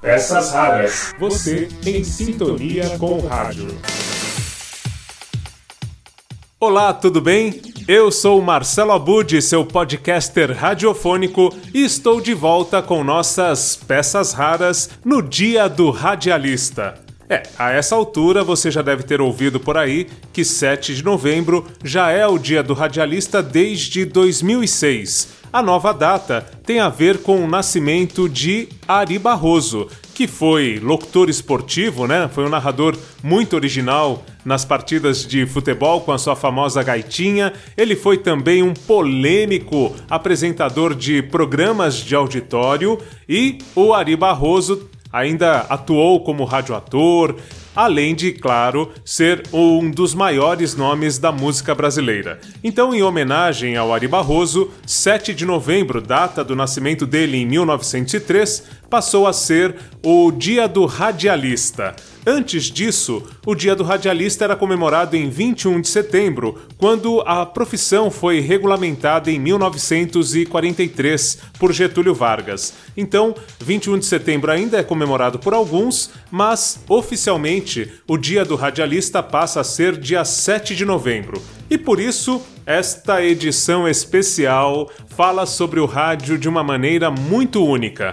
Peças raras. Você em sintonia com o rádio. Olá, tudo bem? Eu sou Marcelo Abud, seu podcaster radiofônico, e estou de volta com nossas peças raras no Dia do Radialista. É, a essa altura você já deve ter ouvido por aí que 7 de novembro já é o Dia do Radialista desde 2006. A nova data tem a ver com o nascimento de Ari Barroso, que foi locutor esportivo, né? Foi um narrador muito original nas partidas de futebol com a sua famosa gaitinha. Ele foi também um polêmico apresentador de programas de auditório e o Ari Barroso ainda atuou como radioator, além de, claro, ser um dos maiores nomes da música brasileira. Então, em homenagem ao Ari Barroso, 7 de novembro, data do nascimento dele em 1903, passou a ser o Dia do Radialista. Antes disso, o Dia do Radialista era comemorado em 21 de setembro, quando a profissão foi regulamentada em 1943 por Getúlio Vargas. Então, 21 de setembro ainda é comemorado por alguns, mas oficialmente o Dia do Radialista passa a ser dia 7 de novembro. E por isso, esta edição especial fala sobre o rádio de uma maneira muito única.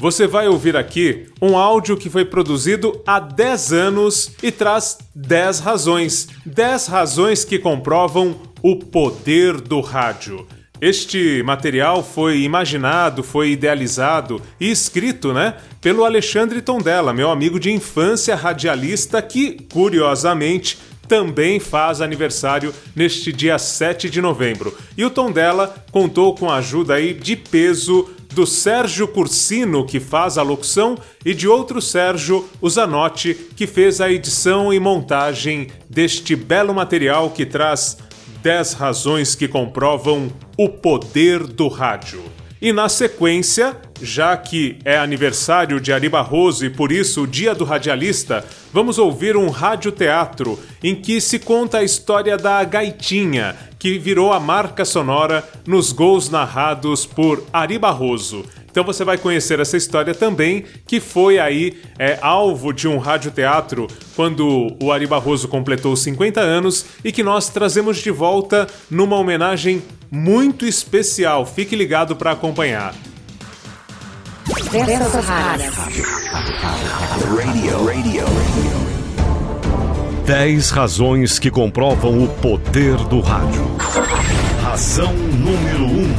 Você vai ouvir aqui um áudio que foi produzido há 10 anos e traz 10 razões. 10 razões que comprovam o poder do rádio. Este material foi imaginado, foi idealizado e escrito, né, pelo Alexandre Tondela, meu amigo de infância radialista que, curiosamente, também faz aniversário neste dia 7 de novembro. E o Tondela contou com a ajuda aí de peso do Sérgio Cursino, que faz a locução, e de outro Sérgio, o Zanotti, que fez a edição e montagem deste belo material que traz 10 razões que comprovam o poder do rádio. E na sequência, já que é aniversário de Ari Barroso e por isso o Dia do Radialista, vamos ouvir um radioteatro em que se conta a história da Gaitinha, que virou a marca sonora nos gols narrados por Ari Barroso. Então você vai conhecer essa história também, que foi aí é, alvo de um radioteatro quando o Ari Barroso completou 50 anos e que nós trazemos de volta numa homenagem muito especial. Fique ligado para acompanhar. Radio. Radio. 10 razões que comprovam o poder do rádio. Razão número 1. Um.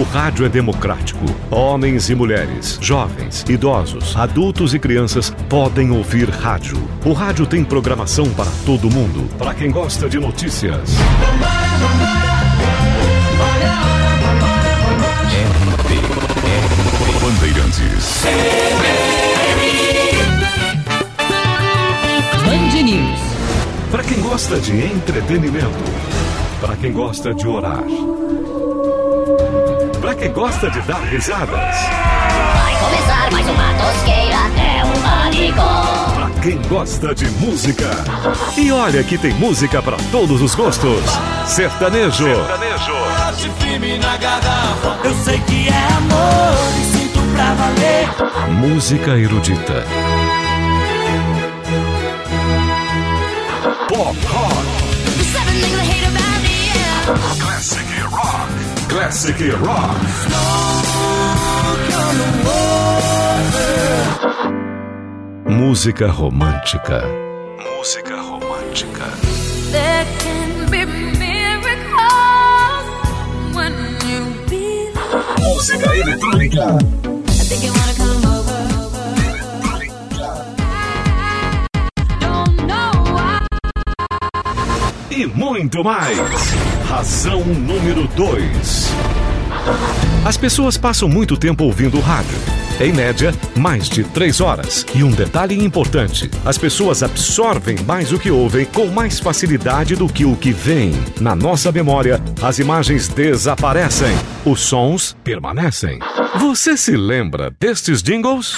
O rádio é democrático. Homens e mulheres, jovens, idosos, adultos e crianças podem ouvir rádio. O rádio tem programação para todo mundo. Para quem gosta de notícias. Bandeirantes. Gosta de entretenimento. Para quem gosta de orar. Para quem gosta de dar risadas. Vai começar mais uma tosqueira, é um pânico. Para quem gosta de música. E olha que tem música para todos os gostos. Sertanejo. Sertanejo. Eu sei que é amor e sinto pra valer. Música erudita. rock hard. There's seven things I hate about. Classic rock. Classic rock. Música romântica. Música romântica. Música eletrônica. I think you wanna come over. E muito mais. Razão número 2. As pessoas passam muito tempo ouvindo rádio. Em média, mais de três horas. E um detalhe importante: as pessoas absorvem mais o que ouvem com mais facilidade do que o que vem. Na nossa memória, as imagens desaparecem, os sons permanecem. Você se lembra destes jingles?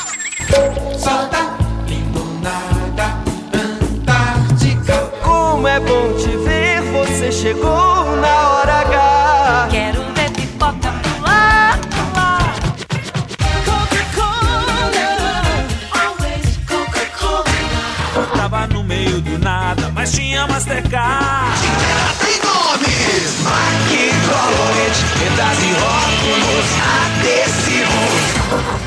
Solta, limonada, Antártica. Como é bom chegou na hora H. Quero ver pipoca pular, pular. Coca-Cola, always Coca-Cola. Tava no meio do nada, mas tinha Mastercard. Dinheiro tem nome, Mac Color.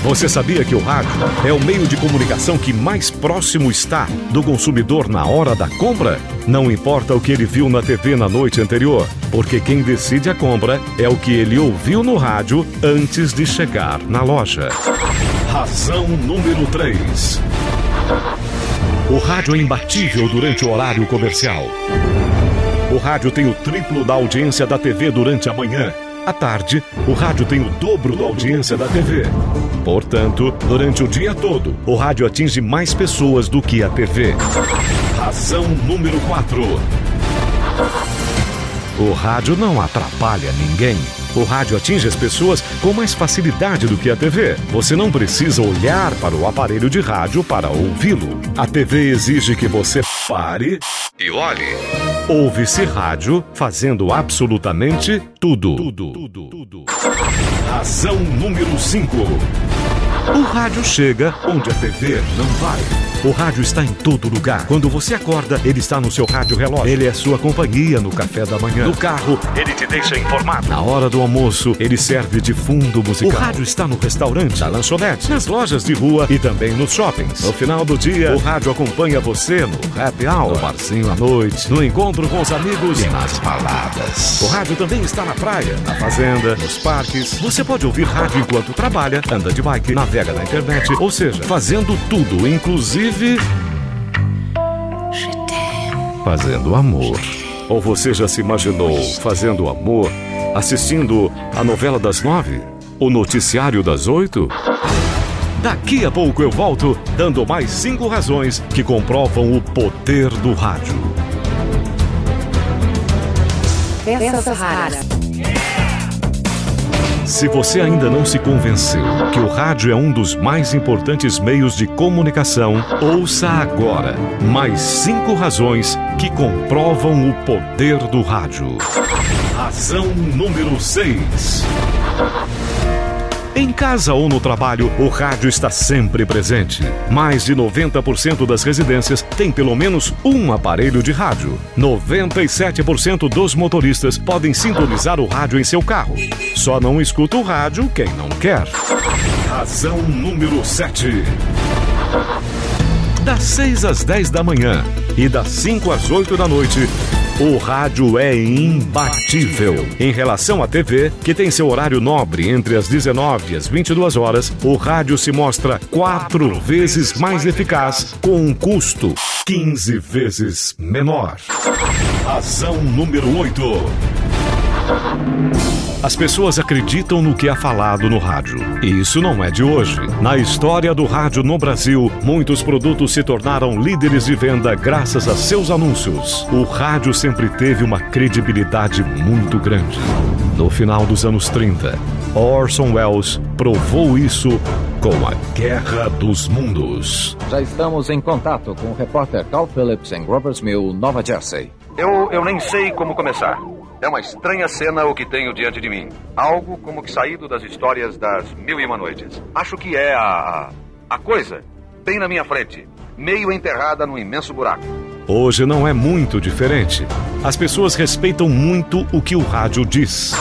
Você sabia que o rádio é o meio de comunicação que mais próximo está do consumidor na hora da compra? Não importa o que ele viu na TV na noite anterior, porque quem decide a compra é o que ele ouviu no rádio antes de chegar na loja. Razão número 3. O rádio é imbatível durante o horário comercial. O rádio tem o triplo da audiência da TV durante a manhã. À tarde, o rádio tem o dobro da audiência da TV. Portanto, durante o dia todo, o rádio atinge mais pessoas do que a TV. Razão número 4. O rádio não atrapalha ninguém. O rádio atinge as pessoas com mais facilidade do que a TV. Você não precisa olhar para o aparelho de rádio para ouvi-lo. A TV exige que você pare e olhe. Ouve-se rádio fazendo absolutamente tudo. Tudo, tudo, tudo. Razão número 5. O rádio chega onde a TV não vai. O rádio está em todo lugar. Quando você acorda, ele está no seu rádio relógio. Ele é sua companhia no café da manhã. No carro, ele te deixa informado. Na hora do almoço, ele serve de fundo musical. O rádio está no restaurante, na lanchonete, nas lojas de rua e também nos shoppings. No final do dia, o rádio acompanha você no happy hour, no barzinho à noite, no encontro com os amigos e nas baladas. O rádio também está na praia, na fazenda, nos parques. Você pode ouvir rádio enquanto trabalha, anda de bike, navega na internet, ou seja, fazendo tudo, inclusive fazendo amor. Ou você já se imaginou fazendo amor assistindo a novela das nove? O noticiário das oito? Daqui a pouco eu volto dando mais cinco razões que comprovam o poder do rádio. Peças raras. Se você ainda não se convenceu que o rádio é um dos mais importantes meios de comunicação, ouça agora mais cinco razões que comprovam o poder do rádio. Razão número 6. Em casa ou no trabalho, o rádio está sempre presente. Mais de 90% das residências têm pelo menos um aparelho de rádio. 97% dos motoristas podem sintonizar o rádio em seu carro. Só não escuta o rádio quem não quer. Razão número 7. Das 6 às 10 da manhã e das 5 às 8 da noite, o rádio é imbatível. Em relação à TV, que tem seu horário nobre entre as 19 e as 22 horas, o rádio se mostra quatro vezes mais eficaz com um custo 15 vezes menor. Razão número 8. As pessoas acreditam no que é falado no rádio. E isso não é de hoje. Na história do rádio no Brasil, muitos produtos se tornaram líderes de venda graças a seus anúncios. O rádio sempre teve uma credibilidade muito grande. No final dos anos 30, Orson Welles provou isso com a Guerra dos Mundos. Já estamos em contato com o repórter Carl Phillips em Roberts Mill, Nova Jersey. Eu, eu nem sei como começar. É uma estranha cena o que tenho diante de mim. Algo como que saído das histórias das Mil e Uma Noites. Acho que é a. a, coisa, bem na minha frente, meio enterrada num imenso buraco. Hoje não é muito diferente. As pessoas respeitam muito o que o rádio diz.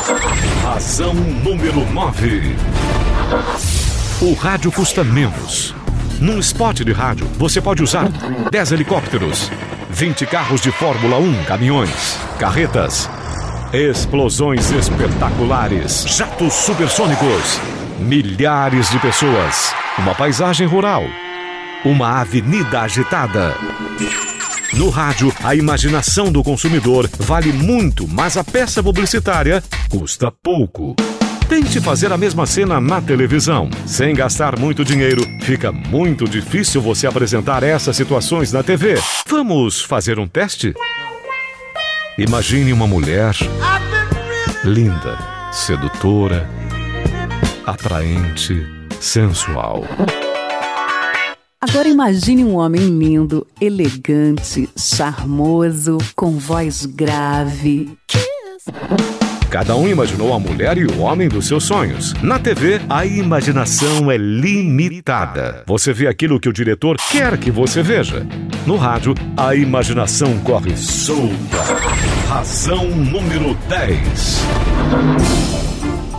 Razão número 9. O rádio custa menos. Num spot de rádio, você pode usar 10 helicópteros, 20 carros de Fórmula 1, caminhões, carretas, explosões espetaculares, jatos supersônicos, milhares de pessoas, uma paisagem rural, uma avenida agitada. No rádio, a imaginação do consumidor vale muito, mas a peça publicitária custa pouco. Tente fazer a mesma cena na televisão. Sem gastar muito dinheiro, fica muito difícil você apresentar essas situações na TV. Vamos fazer um teste? Imagine uma mulher linda, sedutora, atraente, sensual. Agora imagine um homem lindo, elegante, charmoso, com voz grave. Cada um imaginou a mulher e o homem dos seus sonhos. Na TV, a imaginação é limitada. Você vê aquilo que o diretor quer que você veja. No rádio, a imaginação corre solta. Razão número 10.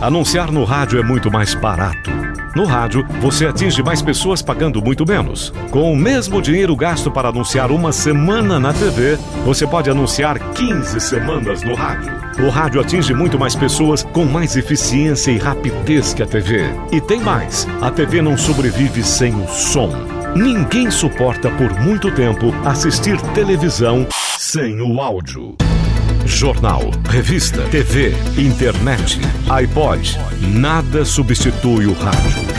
Anunciar no rádio é muito mais barato. No rádio, você atinge mais pessoas pagando muito menos. Com o mesmo dinheiro gasto para anunciar uma semana na TV, você pode anunciar 15 semanas no rádio. O rádio atinge muito mais pessoas com mais eficiência e rapidez que a TV. E tem mais: a TV não sobrevive sem o som. Ninguém suporta por muito tempo assistir televisão sem o áudio. Jornal, revista, TV, internet, iPod, nada substitui o rádio.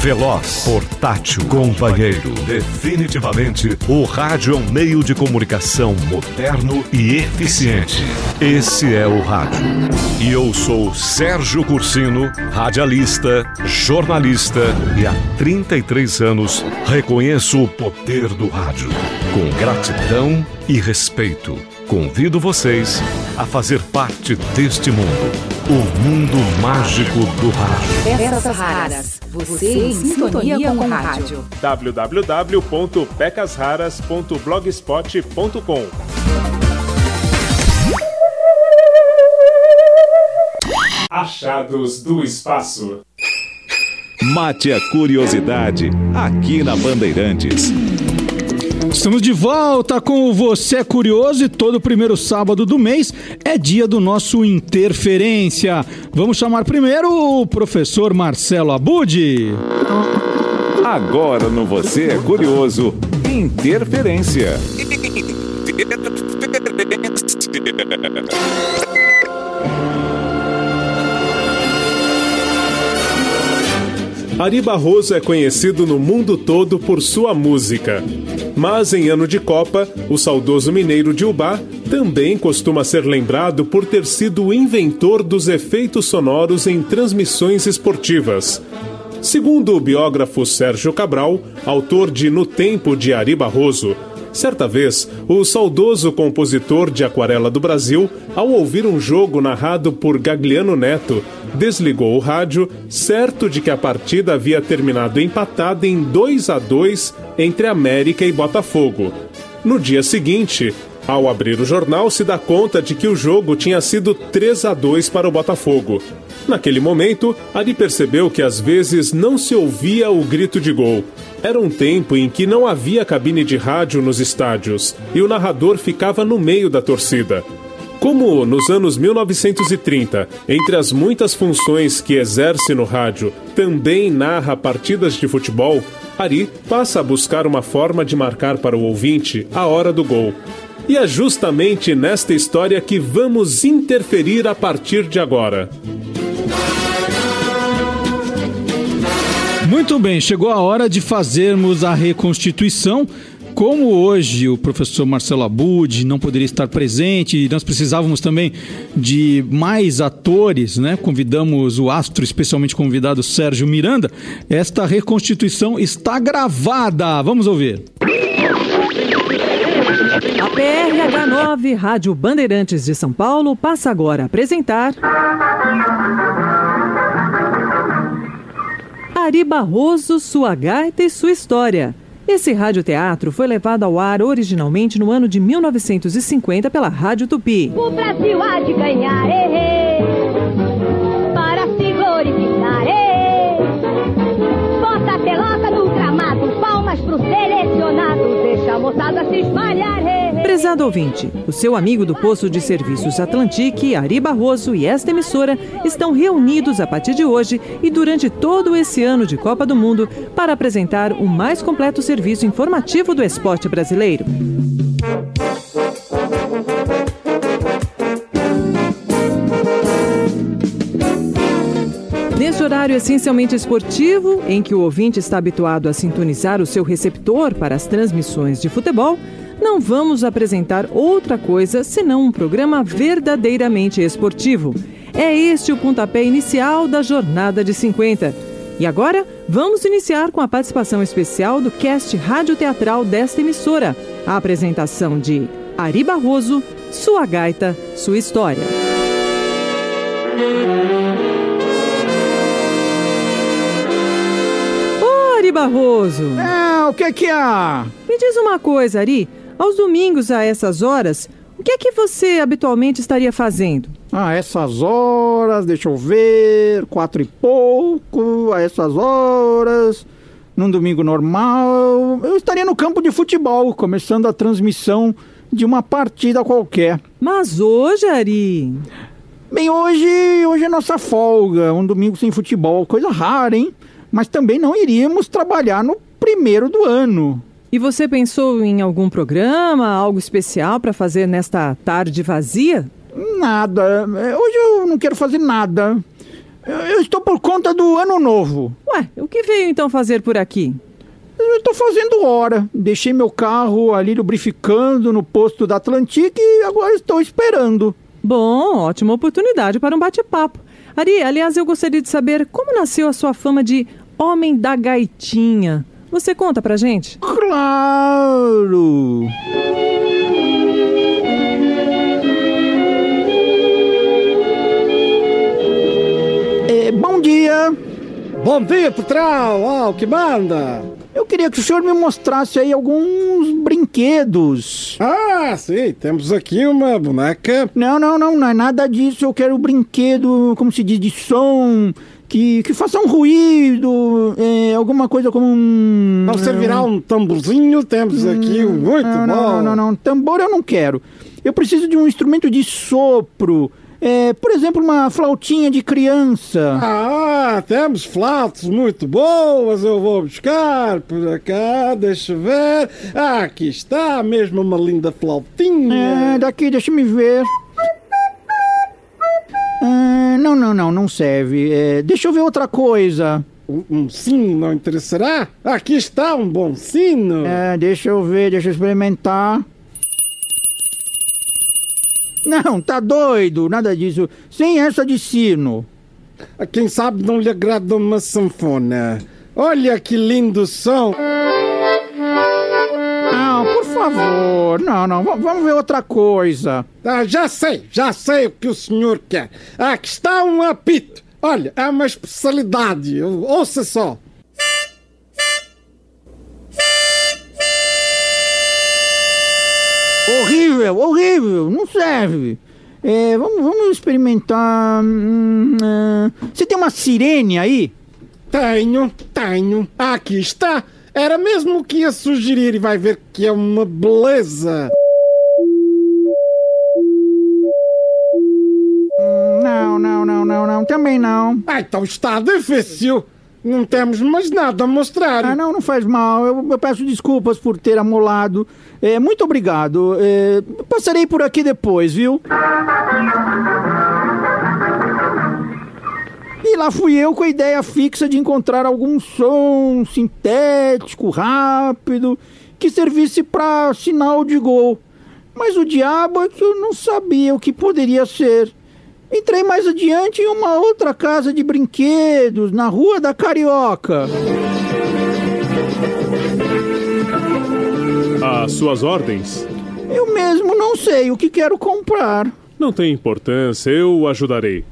Veloz, portátil, companheiro. Definitivamente, o rádio é um meio de comunicação moderno e eficiente. Esse é o rádio. E eu sou Sérgio Cursino, radialista, jornalista e há 33 anos reconheço o poder do rádio. Com gratidão e respeito, convido vocês a fazer parte deste mundo. O mundo mágico do rádio. Peças raras. Você em sintonia com o rádio. www.pecasraras.blogspot.com Achados do Espaço. Mate a curiosidade aqui na Bandeirantes. Estamos de volta com o Você é Curioso e todo primeiro sábado do mês é dia do nosso Interferência. Vamos chamar primeiro o professor Marcelo Abud. Agora no Você é Curioso, Interferência. Ari Barroso é conhecido no mundo todo por sua música. Mas em ano de Copa, o saudoso mineiro de Ubá também costuma ser lembrado por ter sido o inventor dos efeitos sonoros em transmissões esportivas. Segundo o biógrafo Sérgio Cabral, autor de No Tempo de Ari Barroso, Certa vez, o saudoso compositor de Aquarela do Brasil, ao ouvir um jogo narrado por Gagliano Neto, desligou o rádio, certo de que a partida havia terminado empatada em 2 a 2 entre América e Botafogo. No dia seguinte, ao abrir o jornal, se dá conta de que o jogo tinha sido 3 a 2 para o Botafogo. Naquele momento, Ari percebeu que às vezes não se ouvia o grito de gol. Era um tempo em que não havia cabine de rádio nos estádios e o narrador ficava no meio da torcida. Como nos anos 1930, entre as muitas funções que exerce no rádio, também narra partidas de futebol, Ari passa a buscar uma forma de marcar para o ouvinte a hora do gol. E é justamente nesta história que vamos interferir a partir de agora. Muito bem, chegou a hora de fazermos a reconstituição. Como hoje o professor Marcelo Abud não poderia estar presente nós precisávamos também de mais atores, né? Convidamos o astro, especialmente convidado Sérgio Miranda. Esta reconstituição está gravada. Vamos ouvir. A PRH9, Rádio Bandeirantes de São Paulo, passa agora a apresentar. Ari Barroso, sua gaita e sua história. Esse radioteatro foi levado ao ar originalmente no ano de 1950 pela Rádio Tupi. O Brasil há de ganhar, eh, eh, para se glorificar. eh. Bota a pelota no gramado, palmas pro selecionado, deixa a moçada se espalhar. eh. Prezado ouvinte, o seu amigo do Posto de Serviços Atlantique, Ari Barroso, e esta emissora estão reunidos a partir de hoje e durante todo esse ano de Copa do Mundo para apresentar o mais completo serviço informativo do esporte brasileiro. Neste horário essencialmente esportivo, em que o ouvinte está habituado a sintonizar o seu receptor para as transmissões de futebol, não vamos apresentar outra coisa senão um programa verdadeiramente esportivo. É este o pontapé inicial da jornada de 50. E agora, vamos iniciar com a participação especial do cast radioteatral desta emissora. A apresentação de Ari Barroso, Sua Gaita, Sua História. Ô, Ari Barroso! É, o que que há? Me diz uma coisa, Ari. Aos domingos, a essas horas, o que é que você habitualmente estaria fazendo? Ah, essas horas, deixa eu ver, quatro e pouco, a essas horas, num domingo normal, eu estaria no campo de futebol, começando a transmissão de uma partida qualquer. Mas hoje, Ari... Bem, hoje, hoje é nossa folga, um domingo sem futebol, coisa rara, hein? Mas também não iríamos trabalhar no primeiro do ano. E você pensou em algum programa, algo especial para fazer nesta tarde vazia? Nada. É, Hoje eu não quero fazer nada. Eu, estou por conta do ano novo. Ué, o que veio então fazer por aqui? Eu estou fazendo hora. Deixei meu carro ali lubrificando no posto da Atlantic e agora estou esperando. Bom, ótima oportunidade para um bate-papo. Ari, aliás, eu gostaria de saber como nasceu a sua fama de homem da gaitinha. Você conta pra gente? Claro! É, bom dia! Bom dia, Petral! O que manda? Eu queria que o senhor me mostrasse aí alguns brinquedos. Ah, sim, temos aqui uma boneca. Não, não, não, não é nada disso. Eu quero um brinquedo, como se diz, de som, que, que faça um ruído, é, alguma coisa como um. Para você virar um tamborzinho, temos aqui um muito não, bom. Não, não, não, tambor eu não quero. Eu preciso de um instrumento de sopro. É, por exemplo, uma flautinha de criança. Ah, temos flautas muito boas, eu vou buscar por cá, deixa eu ver. Ah, aqui está, mesmo uma linda flautinha. É, daqui, deixa me ver. Ah, não, não, não, não serve. É, deixa eu ver outra coisa. Um, um sino não interessará? Aqui está um bom sino. É, deixa eu ver, deixa eu experimentar. Não, tá doido, nada disso. Sem essa de sino. Quem sabe não lhe agrada uma sanfona. Olha que lindo som. Não, por favor, não, não, v- vamos ver outra coisa. Ah, já sei, já sei o que o senhor quer. Aqui está um apito. Olha, é uma especialidade. Ouça só. Horrível, horrível, não serve. É, vamos, vamos experimentar. hum, ah, Você tem uma sirene aí? Tenho, tenho. Aqui está. Era mesmo o que ia sugerir e vai ver que é uma beleza. Hum, Não, não, não, não, não, também não. Ah, então está difícil. Não temos mais nada a mostrar. Ah, não, não faz mal. Eu, eu peço desculpas por ter amolado. É, muito obrigado. É, passarei por aqui depois, viu? E lá fui eu com a ideia fixa de encontrar algum som sintético, rápido, que servisse para sinal de gol. Mas o diabo é que eu não sabia o que poderia ser. Entrei mais adiante em uma outra casa de brinquedos, na Rua da Carioca. Às suas ordens? Eu mesmo não sei o que quero comprar. Não tem importância, eu o ajudarei.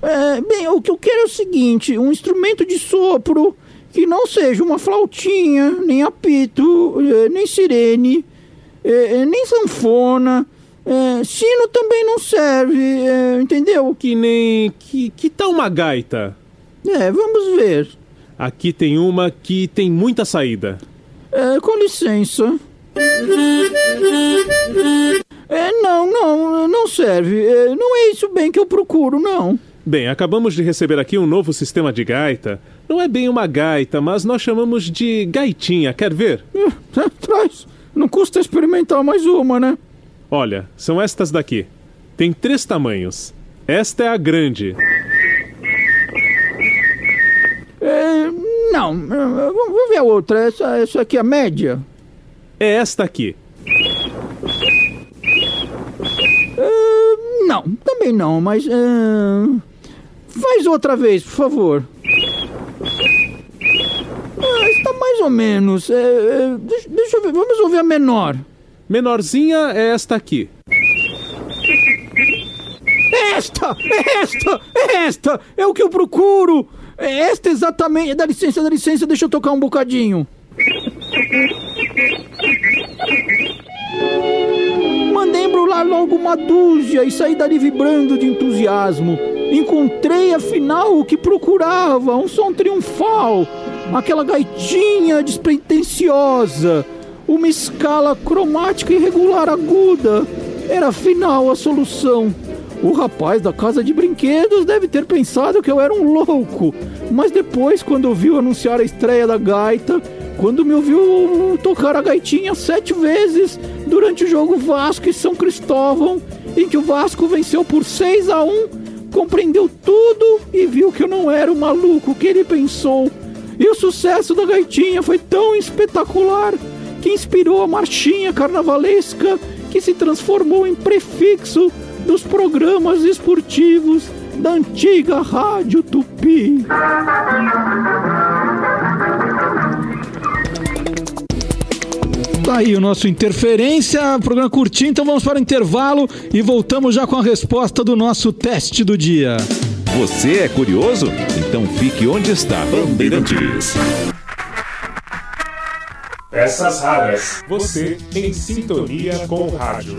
É, bem, o que eu quero é o seguinte: um instrumento de sopro que não seja uma flautinha, nem apito, eh, nem sirene, eh, eh, nem sanfona. Eh, sino também não serve, eh, entendeu? Que nem. Que, que tal uma gaita? É, vamos ver. Aqui tem uma que tem muita saída. É, com licença. É, não, não, não serve. É, não é isso bem que eu procuro, não. Bem, acabamos de receber aqui um novo sistema de gaita. Não é bem uma gaita, mas nós chamamos de gaitinha. Quer ver? É, traz. Não custa experimentar mais uma, né? Olha, são estas daqui. Tem três tamanhos. Esta é a grande. É, não, vamos vamos ver a outra. Essa, essa aqui é a média. É esta aqui. É, não, também não, mas. é, faz outra vez, por favor. Ah, está mais ou menos. É, é, deixa, deixa eu ver, vamos ouvir a menor. Menorzinha é esta aqui. esta! É esta! É esta! É o que eu procuro! É esta exatamente! Dá licença, dá licença, deixa eu tocar um bocadinho. Mandei embrulhar logo uma dúzia e saí dali vibrando de entusiasmo. Encontrei afinal o que procurava, um som triunfal, aquela gaitinha despretensiosa, uma escala cromática irregular aguda. Era afinal a solução. O rapaz da casa de brinquedos deve ter pensado que eu era um louco, mas depois, quando ouviu anunciar a estreia da gaita, quando me ouviu tocar a gaitinha sete vezes durante o jogo Vasco e São Cristóvão, em que o Vasco venceu por 6 a 1, compreendeu tudo e viu que eu não era o maluco que ele pensou. E o sucesso da gaitinha foi tão espetacular que inspirou a marchinha carnavalesca que se transformou em prefixo dos programas esportivos da antiga Rádio Tupi. Tá aí o nosso Interferência, programa curtinho, então vamos para o intervalo e voltamos já com a resposta do nosso teste do dia. Você é curioso? Então fique onde está, Bandeirantes. Peças raras. Você em sintonia com o rádio.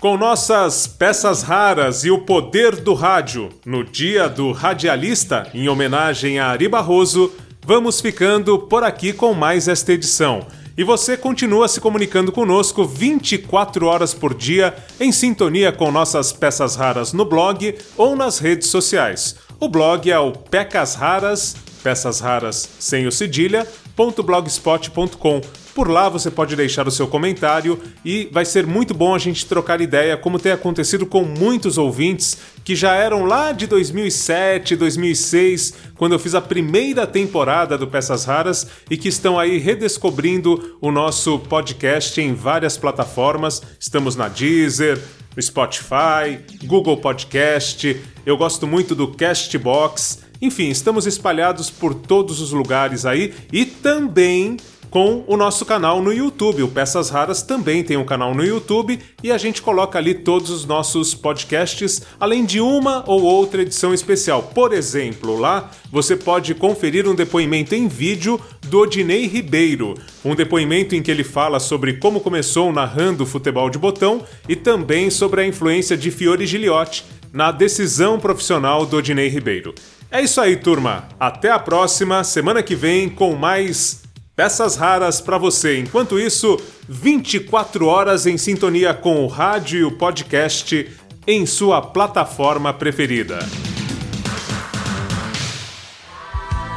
Com nossas peças raras e o poder do rádio, no Dia do Radialista, em homenagem a Ari Barroso, vamos ficando por aqui com mais esta edição. E você continua se comunicando conosco 24 horas por dia, em sintonia com nossas peças raras no blog ou nas redes sociais. O blog é o Pecas Raras, peças raras sem o cedilha, .blogspot.com. Por lá você pode deixar o seu comentário e vai ser muito bom a gente trocar ideia, como tem acontecido com muitos ouvintes que já eram lá de 2007, 2006, quando eu fiz a primeira temporada do Peças Raras e que estão aí redescobrindo o nosso podcast em várias plataformas. Estamos na Deezer, Spotify, Google Podcast. Eu gosto muito do Castbox. Enfim, estamos espalhados por todos os lugares aí e também com o nosso canal no YouTube. O Peças Raras também tem um canal no YouTube e a gente coloca ali todos os nossos podcasts, além de uma ou outra edição especial. Por exemplo, lá você pode conferir um depoimento em vídeo do Odinei Ribeiro, um depoimento em que ele fala sobre como começou narrando futebol de botão e também sobre a influência de Fiore Giliotti na decisão profissional do Odinei Ribeiro. É isso aí, turma. Até a próxima, semana que vem, com mais peças raras para você. Enquanto isso, 24 horas em sintonia com o rádio e o podcast em sua plataforma preferida.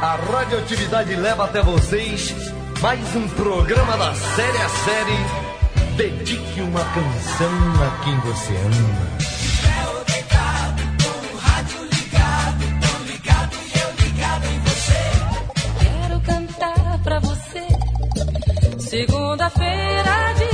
A radioatividade leva até vocês mais um programa da série a série. Dedique uma canção a quem você ama. Segunda-feira de